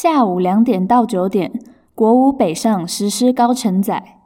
下午两点到九点国五北上实施高承载。